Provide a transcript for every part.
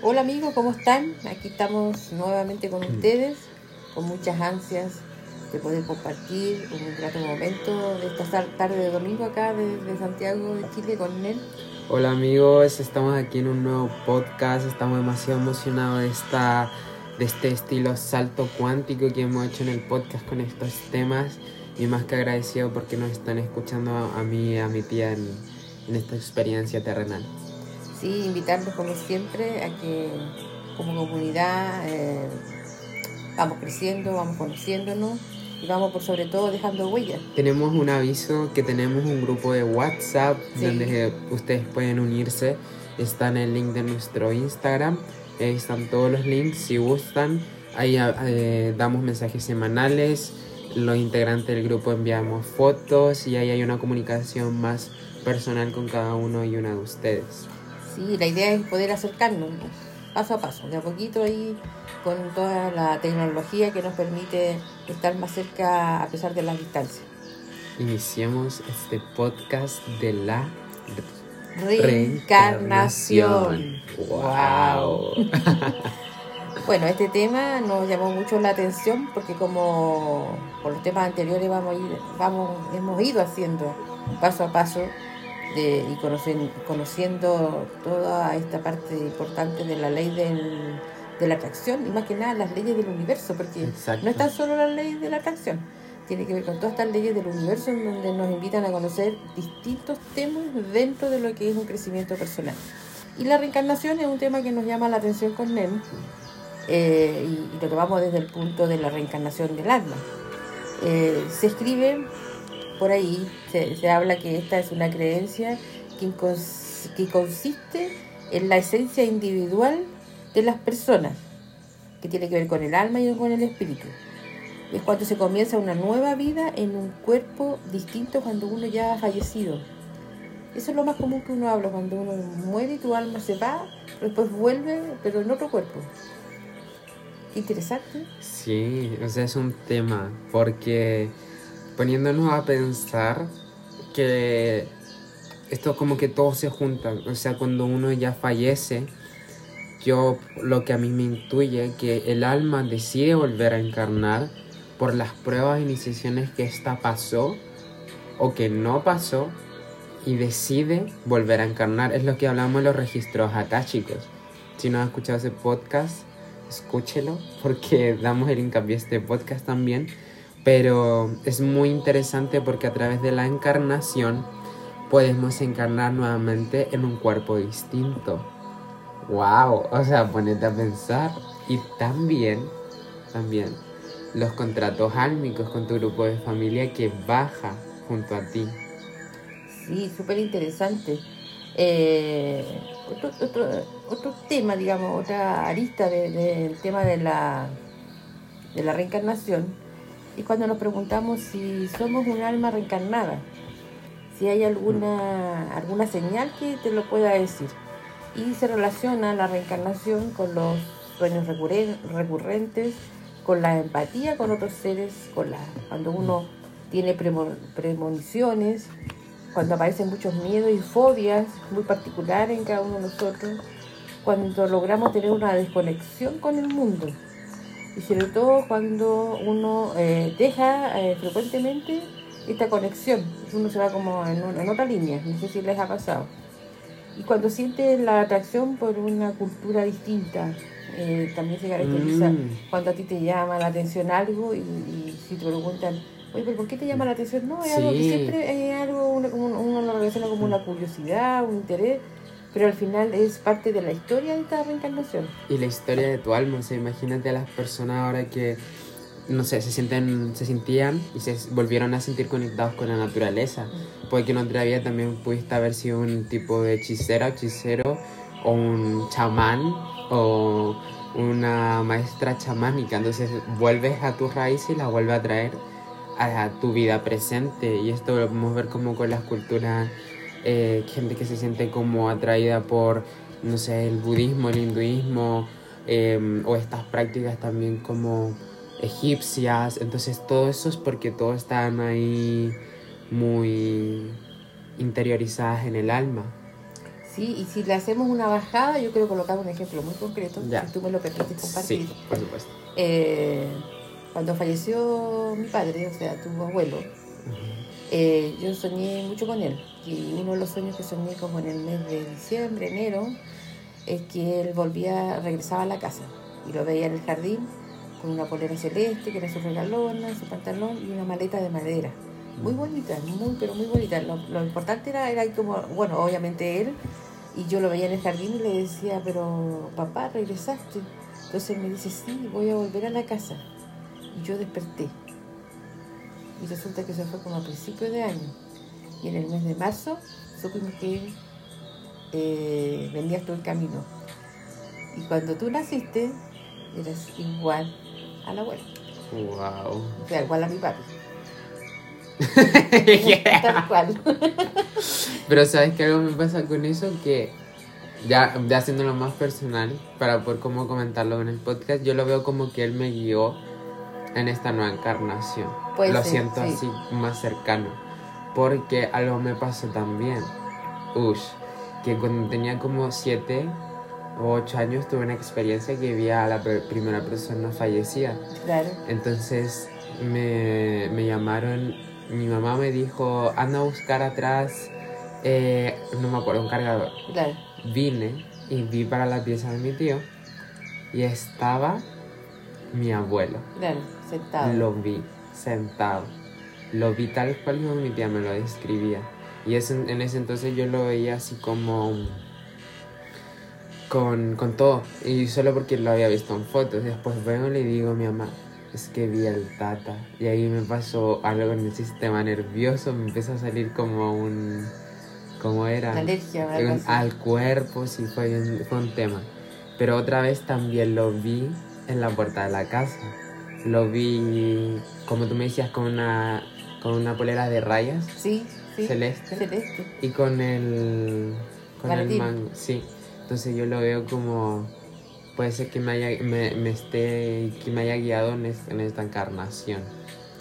Hola amigos, ¿cómo están? Aquí estamos nuevamente con ustedes, con muchas ansias de poder compartir un grato momento de esta tarde de domingo acá desde Santiago de Chile con él. Hola amigos, estamos aquí en un nuevo podcast, estamos demasiado emocionados de esta de este estilo salto cuántico que hemos hecho en el podcast con estos temas y más que agradecido porque nos están escuchando a mí y a mi tía en, en esta experiencia terrenal. Sí, invitarlos como siempre a que como comunidad eh, vamos creciendo, vamos conociéndonos y vamos por sobre todo dejando huellas. Tenemos un aviso que tenemos un grupo de WhatsApp donde ustedes pueden unirse. Está en el link de nuestro Instagram. Ahí están todos los links si gustan. Ahí eh, damos mensajes semanales. Los integrantes del grupo enviamos fotos y ahí hay una comunicación más personal con cada uno y una de ustedes. Sí, la idea es poder acercarnos paso a paso, de a poquito ahí con toda la tecnología que nos permite estar más cerca a pesar de las distancias. Iniciamos este podcast de la reencarnación. ¡Wow! bueno, este tema nos llamó mucho la atención porque como por los temas anteriores vamos, a ir, vamos hemos ido haciendo paso a paso de, y conociendo, conociendo toda esta parte importante de la ley del, de la atracción y más que nada las leyes del universo, porque no es tan solo la ley de la atracción, tiene que ver con todas estas leyes del universo en donde nos invitan a conocer distintos temas dentro de lo que es un crecimiento personal. Y la reencarnación es un tema que nos llama la atención con NEM eh, y, lo tomamos desde el punto de la reencarnación del alma. Eh, se escribe por ahí se, habla que esta es una creencia que, que consiste en la esencia individual de las personas, que tiene que ver con el alma y con el espíritu. Es cuando se comienza una nueva vida en un cuerpo distinto cuando uno ya ha fallecido. Eso es lo más común que uno habla, cuando uno muere y tu alma se va, después vuelve, pero en otro cuerpo. Interesante. Sí, o sea, es un tema, porque poniéndonos a pensar que esto como que todo se junta, o sea, cuando uno ya fallece, yo lo que a mí me intuye que el alma decide volver a encarnar por las pruebas e iniciaciones que esta pasó o que no pasó y decide volver a encarnar. Es lo que hablamos en los registros acá, chicos. Si no has escuchado ese podcast, escúchelo porque damos el hincapié a este podcast también pero es muy interesante porque a través de la encarnación podemos encarnar nuevamente en un cuerpo distinto. ¡Wow! O sea, ponete a pensar. Y también, también, los contratos álmicos con tu grupo de familia que baja junto a ti. Sí, súper interesante. Eh, otro, tema, digamos, otra arista del tema de la, de la reencarnación y cuando nos preguntamos si somos un alma reencarnada, si hay alguna, alguna señal que te lo pueda decir. Y se relaciona la reencarnación con los sueños recurrentes, con la empatía con otros seres, con la, cuando uno tiene premoniciones, cuando aparecen muchos miedos y fobias muy particulares en cada uno de nosotros, cuando logramos tener una desconexión con el mundo y sobre todo cuando uno eh, deja eh, frecuentemente esta conexión, uno se va como en, otra línea, no sé si les ha pasado. Y cuando siente la atracción por una cultura distinta, eh, también se caracteriza mm. cuando a ti te llama la atención algo y, si te preguntan, oye, ¿pero por qué te llama la atención? No, es algo que siempre es algo, uno, uno lo relaciona como una curiosidad, un interés, pero al final es parte de la historia de esta reencarnación. Y la historia de tu alma, o sea, imagínate a las personas ahora que, no sé, se sienten, se sentían y se volvieron a sentir conectados con la naturaleza. Puede que en otra vida también pudiste haber sido un tipo de hechicera, hechicero, o un chamán, o una maestra chamánica. Entonces vuelves a tu raíz y la vuelves a traer a tu vida presente. Y esto lo podemos ver como con las culturas eh, gente que se siente como atraída por, no sé, el budismo, el hinduismo, em, o estas prácticas también como egipcias. Entonces todo eso es porque todos están ahí muy interiorizadas en el alma. Sí, y si le hacemos una bajada, yo quiero colocar un ejemplo muy concreto, Ya. si tú me lo permites compartir. Sí, por supuesto. Eh, cuando falleció mi padre, o sea, tu abuelo, eh, yo soñé mucho con él. Y uno de los sueños que soñé como en el mes de diciembre, enero, es que él volvía, regresaba a la casa. Y lo veía en el jardín con una polera celeste, que era su regalona, su pantalón y una maleta de madera. Muy bonita, muy, pero muy bonita. Lo, lo importante era, era como, bueno, obviamente él, y yo lo veía en el jardín y le decía, pero papá, regresaste. Entonces él me dice, sí, voy a volver a la casa. Y yo desperté. Y resulta que eso fue como a principios de año. Y en el mes de marzo supimos que eh, venías tú en camino. Y cuando tú naciste, eras igual a la abuela. Wow. O sea, igual a mi papi. Tal cual. Pero ¿sabes qué algo me pasa con eso? Que ya, ya haciéndolo más personal, para poder como comentarlo en el podcast, yo lo veo como que él me guió en esta nueva encarnación. Lo siento sí. así más cercano. Porque algo me pasó también. Ush, que cuando tenía como 7 o 8 años tuve una experiencia que vi a la primera persona fallecida. Claro. Entonces me, me llamaron, mi mamá me dijo, anda a buscar atrás, eh, no me acuerdo, un cargador. Claro. Vine y vi para la pieza de mi tío y estaba mi abuelo. Claro. Sentado. Lo vi sentado. Lo vi tal cual como mi tía me lo describía. Y ese- en ese entonces yo lo veía así como con, con todo. Y solo porque lo había visto en fotos. Después vengo y le digo a mi mamá, es que vi al tata. Y ahí me pasó algo en el sistema nervioso. Me empezó a salir como un... ¿Cómo era? Alergia Un- al cuerpo, sí, fue un, fue un tema. Pero otra vez también lo vi en la puerta de la casa. Lo vi, como tú me decías, con una, con una polera de rayas Sí, sí. celeste Celeste. y con el, con el mango. Sí, entonces yo lo veo como, puede ser que me haya, me, me esté, que me haya guiado en, es- en esta encarnación.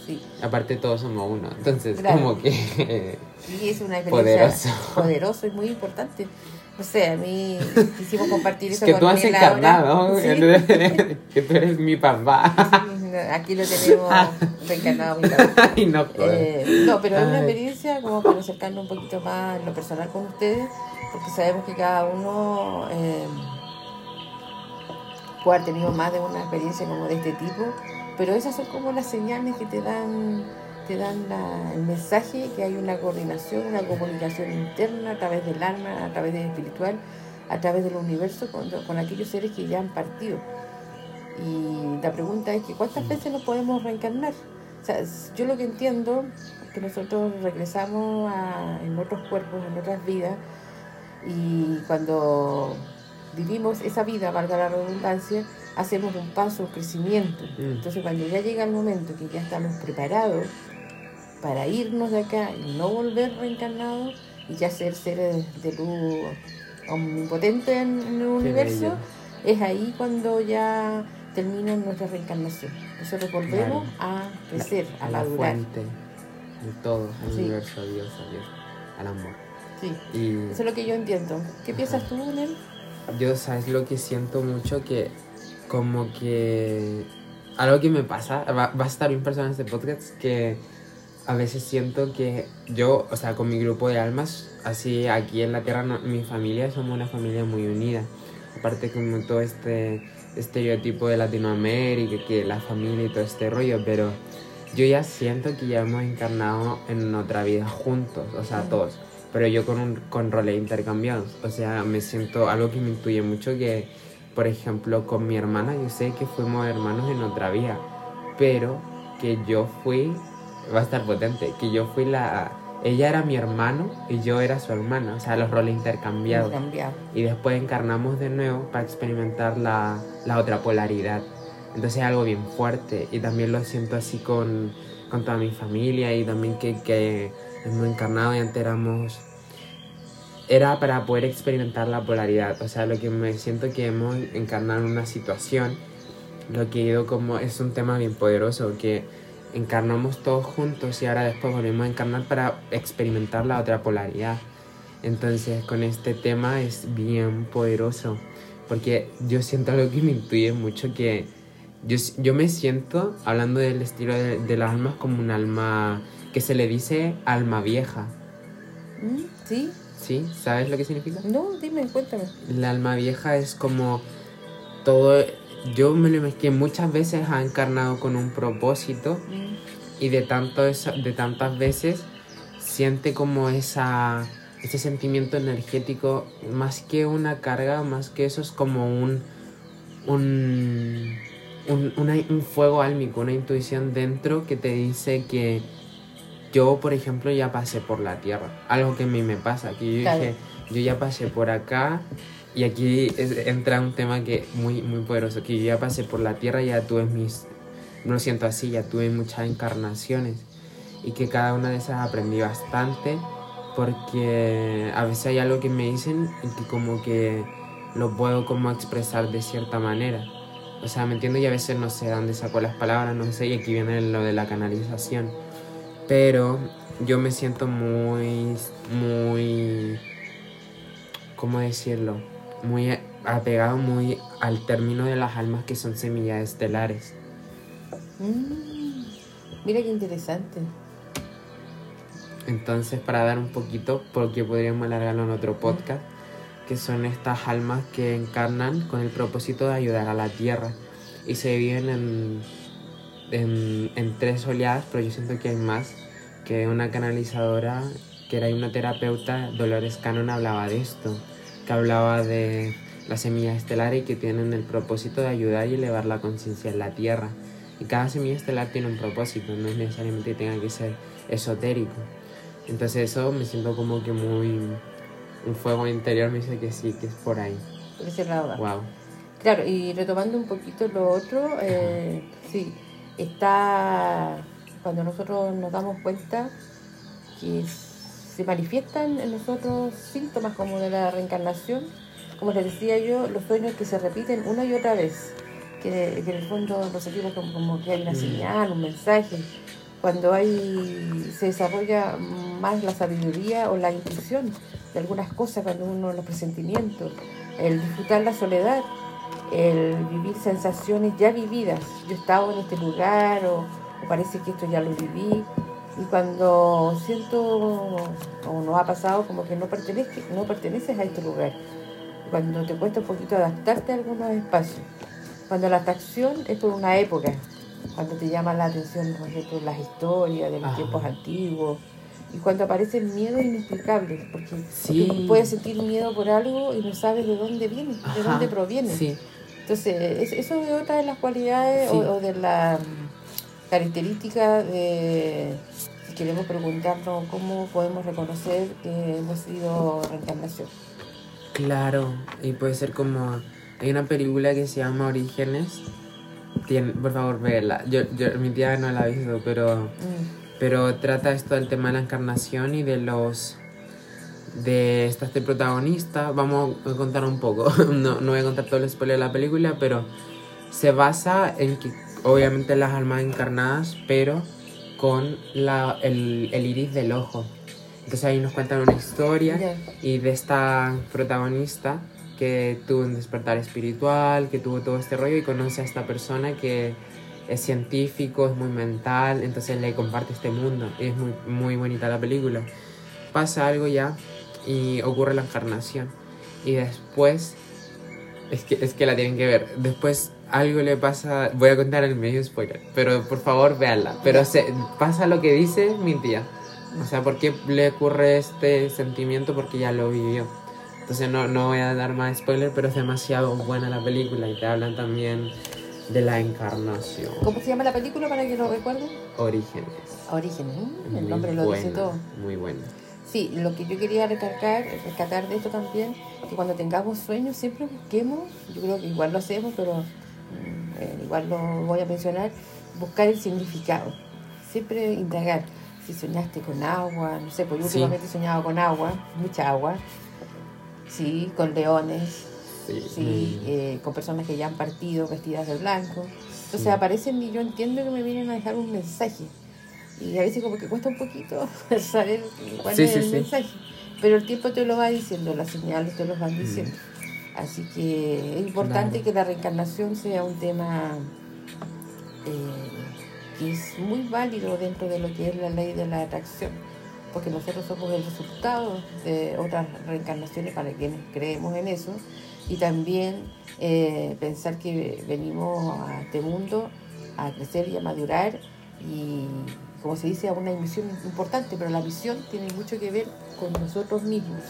Sí. Aparte todos somos uno, entonces Claro. como que... Y es una experiencia Poderoso. poderoso y muy importante. No sé, a mí quisimos compartir Es eso que con tú has encarnado, Sí. que tú eres mi papá. Aquí lo tenemos reencarnado. mi papá. Ay, no. Eh, no, pero es una experiencia como para acercarnos un poquito más en lo personal con ustedes, porque sabemos que cada uno eh, puede haber tenido más de una experiencia como de este tipo, pero esas son como las señales que te dan te dan la- el mensaje que hay una coordinación, una comunicación interna a través del alma, a través del espiritual, a través del universo con, con aquellos seres que ya han partido. Y la pregunta es que ¿cuántas veces nos podemos reencarnar? O sea, yo lo que entiendo es que nosotros regresamos a- en otros cuerpos, en otras vidas, y cuando vivimos esa vida, valga la redundancia, hacemos un paso, un crecimiento. Mm. Entonces cuando ya llega el momento que ya estamos preparados para irnos de acá y no volver reencarnados y ya ser seres de luz omnipotentes en, el universo, es ahí cuando ya termina nuestra reencarnación. Nosotros volvemos a crecer, a, a la madurar. fuente de todo, al Sí. universo, a Dios, a Dios, al amor. Sí, Y eso es lo que yo entiendo. ¿Qué piensas tú, Nel? yo, ¿sabes lo que siento mucho? Que como que algo que me pasa, va, va a estar bien personal este podcast, que a veces siento que yo, o sea, con mi grupo de almas, así aquí en la Tierra, no- mi familia, somos una familia muy unida. Aparte como todo este estereotipo de Latinoamérica, que la familia y todo este rollo, pero yo ya siento que ya hemos encarnado en otra vida juntos, o sea, todos, pero yo con, un, con roles intercambiados, o sea, me siento algo que me intuye mucho que, por ejemplo, con mi hermana, yo sé que fuimos hermanos en otra vida, pero que yo fui, va a estar potente, que yo fui la... Ella era mi hermano y yo era su hermana, o sea, los roles intercambiados Cambiado. y después encarnamos de nuevo para experimentar la, la otra polaridad. Entonces es algo bien fuerte y también lo siento así con, con toda mi familia y también que, que hemos encarnado y antes éramos... Era para poder experimentar la polaridad, o sea, lo que me siento que hemos encarnado en una situación, lo que he ido como es un tema bien poderoso, que encarnamos todos juntos y ahora después volvemos a encarnar para experimentar la otra polaridad. Entonces con este tema es bien poderoso, porque yo siento algo que me intuye mucho que yo, yo me siento, hablando del estilo de, de las almas, como un alma que se le dice alma vieja. ¿Mm? ¿Sí? ¿Sí? ¿Sabes lo que significa? No, dime, cuéntame. La alma vieja es como todo... Yo me lo imagino que muchas veces ha encarnado con un propósito Mm. y de, tanto esa- de tantas veces siente como esa, ese sentimiento energético, más que una carga, más que eso es como un, un, un, una- un fuego álmico, una intuición dentro que te dice que yo, por ejemplo, ya pasé por la tierra. Algo que a mí me pasa, que yo Claro. dije, yo ya pasé por acá. Y aquí entra un tema que muy, muy poderoso, que yo ya pasé por la tierra, ya tuve mis, no lo siento así, ya tuve muchas encarnaciones y que cada una de esas aprendí bastante porque a veces hay algo que me dicen y que como que lo puedo como expresar de cierta manera. O sea, me entiendo y a veces no sé de dónde saco las palabras, no sé, y aquí viene lo de la canalización. Pero yo me siento muy, muy, ¿cómo decirlo? Muy apegado muy al término de las almas que son semillas estelares. Mm. Mira qué interesante. Entonces, para dar un poquito, porque podríamos alargarlo en otro podcast, que son estas almas que encarnan con el propósito de ayudar a la tierra y se dividen en, en, en tres oleadas, pero yo siento que hay más, que una canalizadora, que era una terapeuta, Dolores Cannon, hablaba de esto, que hablaba de las semillas estelares y que tienen el propósito de ayudar y elevar la conciencia en la tierra. Y cada semilla estelar tiene un propósito, no es necesariamente que tenga que ser esotérico. Entonces eso me siento como que muy... Un fuego interior me dice que sí, que es por ahí. Por ese lado. Wow. Claro, y retomando un poquito lo otro, eh, sí, está cuando nosotros nos damos cuenta que se manifiestan en nosotros síntomas como de la reencarnación, como les decía yo, los sueños que se repiten una y otra vez, que, que en el fondo lo sentimos como, como que hay una Mm. señal, un mensaje, cuando hay se desarrolla más la sabiduría o la intuición de algunas cosas, cuando uno los presentimientos, el disfrutar la soledad, el vivir sensaciones ya vividas. Yo he estado en este lugar o, o parece que esto ya lo viví. Y cuando siento o nos ha pasado como que no perteneces, no perteneces a este lugar. Cuando te cuesta un poquito adaptarte a algunos espacios. Cuando la atracción es por una época. Cuando te llama la atención, por ejemplo, las historias de los Ajá. tiempos antiguos. Y cuando aparecen miedos inexplicables. Porque Sí. puedes sentir miedo por algo y no sabes de dónde viene, de dónde proviene. Sí. Entonces, es- eso es otra de las cualidades Sí. o, o de la característica de, queremos preguntarnos cómo podemos reconocer que hemos sido reencarnación. Claro, y puede ser como... Hay una película que se llama Orígenes. Tien- por favor, véela. Yo, yo, mi tía no la ha visto, pero... Mm, Pero trata esto del tema de la encarnación y de los... De esta este protagonista. Vamos a contar un poco. No, no voy a contar todo el spoiler de la película, pero se basa en que obviamente las almas encarnadas, pero con la, el, el iris del ojo. Entonces ahí nos cuentan una historia y de esta protagonista que tuvo un despertar espiritual, que tuvo todo este rollo y conoce a esta persona que es científico, es muy mental, entonces le comparte este mundo. Y es muy, muy bonita la película. Pasa algo ya y ocurre la encarnación. Y después, es que, es que la tienen que ver. Después algo le pasa, voy a contar el medio spoiler, pero por favor véanla. Pero se, pasa lo que dice mi tía. O sea, ¿por qué le ocurre este sentimiento? Porque ya lo vivió. Entonces no, no voy a dar más spoiler, pero es demasiado buena la película y te hablan también de la encarnación. ¿Cómo se llama la película para que lo recuerden? Orígenes. Orígenes, ¿eh? el nombre lo dice buena, todo. Muy buena. Sí, lo que yo quería recalcar, rescatar de esto también, que cuando tengamos sueños siempre busquemos, yo creo que igual lo hacemos, pero eh, igual lo voy a mencionar, buscar el significado. Siempre indagar. Si soñaste con agua, no sé, pues yo Sí. últimamente he soñado con agua, mucha agua. Sí, con leones, Sí. sí, Mm. eh, con personas que ya han partido vestidas de blanco. Entonces Sí. aparecen y yo entiendo que me vienen a dejar un mensaje. Y a veces como que cuesta un poquito saber cuál es el mensaje. pero el tiempo te lo va diciendo, las señales te lo van diciendo. Así que es importante que la reencarnación sea un tema eh, que es muy válido dentro de lo que es la ley de la atracción, porque nosotros somos el resultado de otras reencarnaciones para quienes creemos en eso, y también eh, pensar que venimos a este mundo a crecer y a madurar y como se dice, a una misión importante, pero la misión tiene mucho que ver con nosotros mismos,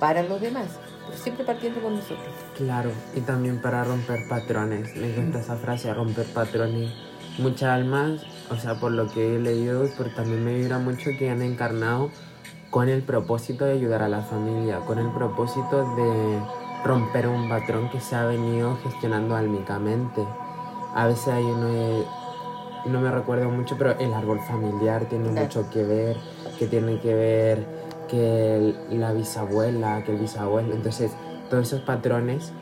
para los demás, pero siempre partiendo con nosotros. Claro, y también para romper patrones. Me encanta esa frase, romper patrones. Muchas almas, o sea, por lo que he leído, pero también me vibra mucho que han encarnado con el propósito de ayudar a la familia, con el propósito de romper un patrón que se ha venido gestionando álmicamente. A veces hay uno, no me recuerdo mucho, pero el árbol familiar tiene mucho que ver, que tiene que ver que la bisabuela, que el bisabuelo, entonces todos esos patrones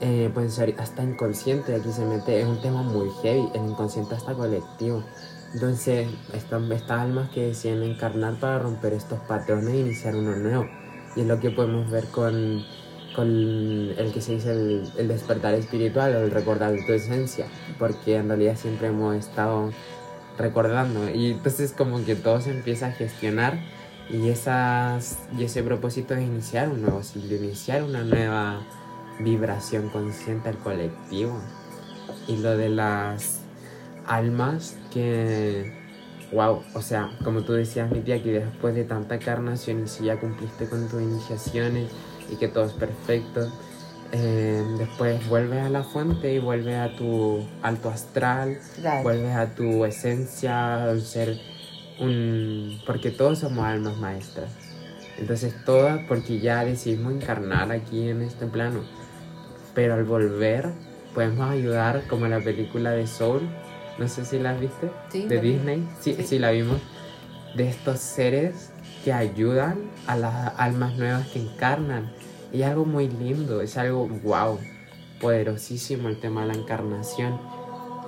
eh, pueden ser hasta inconsciente, aquí se mete, es un tema muy heavy, el inconsciente hasta colectivo. Entonces, están estas almas que deciden encarnar para romper estos patrones e iniciar uno nuevo. Y es lo que podemos ver con, con el que se dice el, el despertar espiritual o el recordar tu esencia, porque en realidad siempre hemos estado recordando. Y entonces como que todo se empieza a gestionar y, esas, y ese propósito es iniciar un nuevo ciclo, iniciar una nueva vibración consciente al colectivo. Y lo de las almas que, wow, o sea, como tú decías, mi tía, que después de tanta encarnación y si ya cumpliste con tus iniciaciones y que todo es perfecto, eh, después vuelves a la fuente y vuelves a tu alto astral, vuelves a tu esencia, al ser un... porque todos somos almas maestras. Entonces todas, porque ya decidimos encarnar aquí en este plano. Pero al volver podemos ayudar como la película de Soul, no sé si la viste, de Disney, sí, sí, la vimos, de estos seres que ayudan a las almas nuevas que encarnan. Y algo muy lindo, es algo wow, poderosísimo el tema de la encarnación.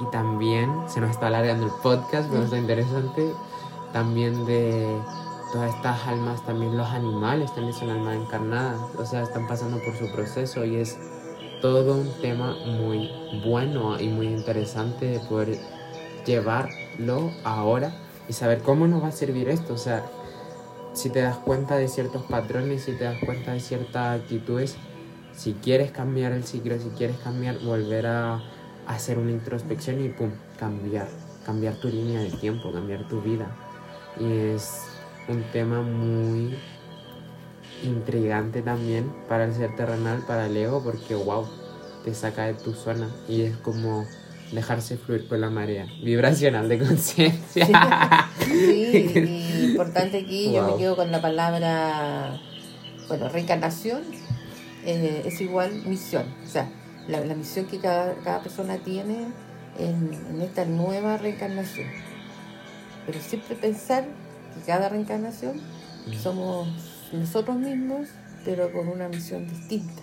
Y también se nos está alargando el podcast, pero está interesante también de todas estas almas, también los animales también son almas encarnadas, o sea, están pasando por su proceso y es todo un tema muy bueno y muy interesante de poder llevarlo ahora y saber cómo nos va a servir esto, o sea, si te das cuenta de ciertos patrones, si te das cuenta de ciertas actitudes, si quieres cambiar el ciclo, si quieres cambiar, volver a hacer una introspección y pum, cambiar, cambiar tu línea de tiempo, cambiar tu vida. Y es un tema muy intrigante también para el ser terrenal, para el ego, porque wow, te saca de tu zona y es como dejarse fluir por la marea. Vibracional de conciencia. Sí, importante aquí, yo me quedo con la palabra, bueno, reencarnación eh, es igual misión, o sea, la, misión que cada, cada persona tiene en, en esta nueva reencarnación pero siempre pensar que cada reencarnación somos nosotros mismos, pero con una misión distinta.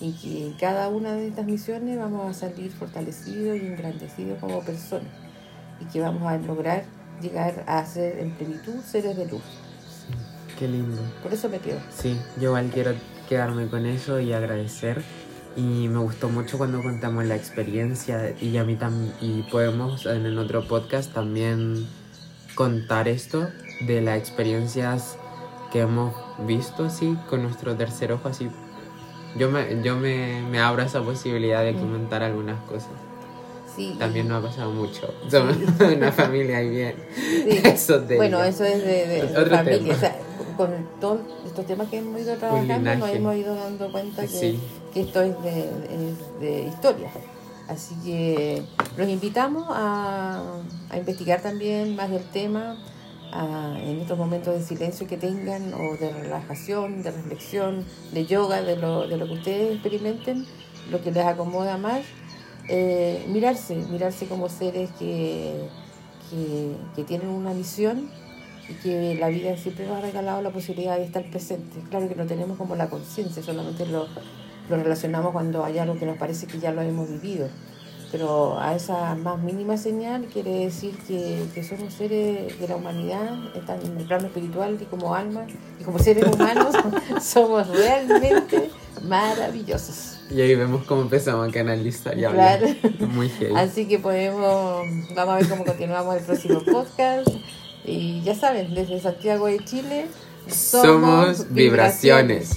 Y que en cada una de estas misiones vamos a salir fortalecidos y engrandecidos como personas. Y que vamos a lograr llegar a ser en plenitud seres de luz. qué lindo. Por eso me quedo. Sí, yo igual quiero quedarme con eso y agradecer. Y me gustó mucho cuando contamos la experiencia y a mí también, y podemos en el otro podcast también contar esto de las experiencias que hemos visto así con nuestro tercer ojo así. Yo me, yo me, me abro a esa posibilidad de comentar algunas cosas. Sí. También no ha pasado mucho. Somos una familia y bien. Eso de bueno, eso es de, de, familia. O sea, con todos estos temas que hemos ido trabajando, nos hemos ido dando cuenta que, que esto es de, de historia. Así que los invitamos a, investigar también más del tema en estos momentos de silencio que tengan o de relajación, de reflexión, de yoga, de lo, de lo que ustedes experimenten, lo que les acomoda más. Eh, mirarse, mirarse como seres que, que, tienen una misión y que la vida siempre nos ha regalado la posibilidad de estar presentes. Claro que no tenemos como la conciencia, solamente lo, lo relacionamos cuando hay algo que nos parece que ya lo hemos vivido. pero a esa más mínima señal quiere decir que, que somos seres de la humanidad, están en el plano espiritual y como alma, y como seres humanos somos realmente maravillosos. Y ahí vemos cómo empezamos a canalizar y hablar. Claro. Muy heavy. Así que podemos, vamos a ver cómo continuamos el próximo podcast. Y ya saben, desde Santiago de Chile Somos vibraciones.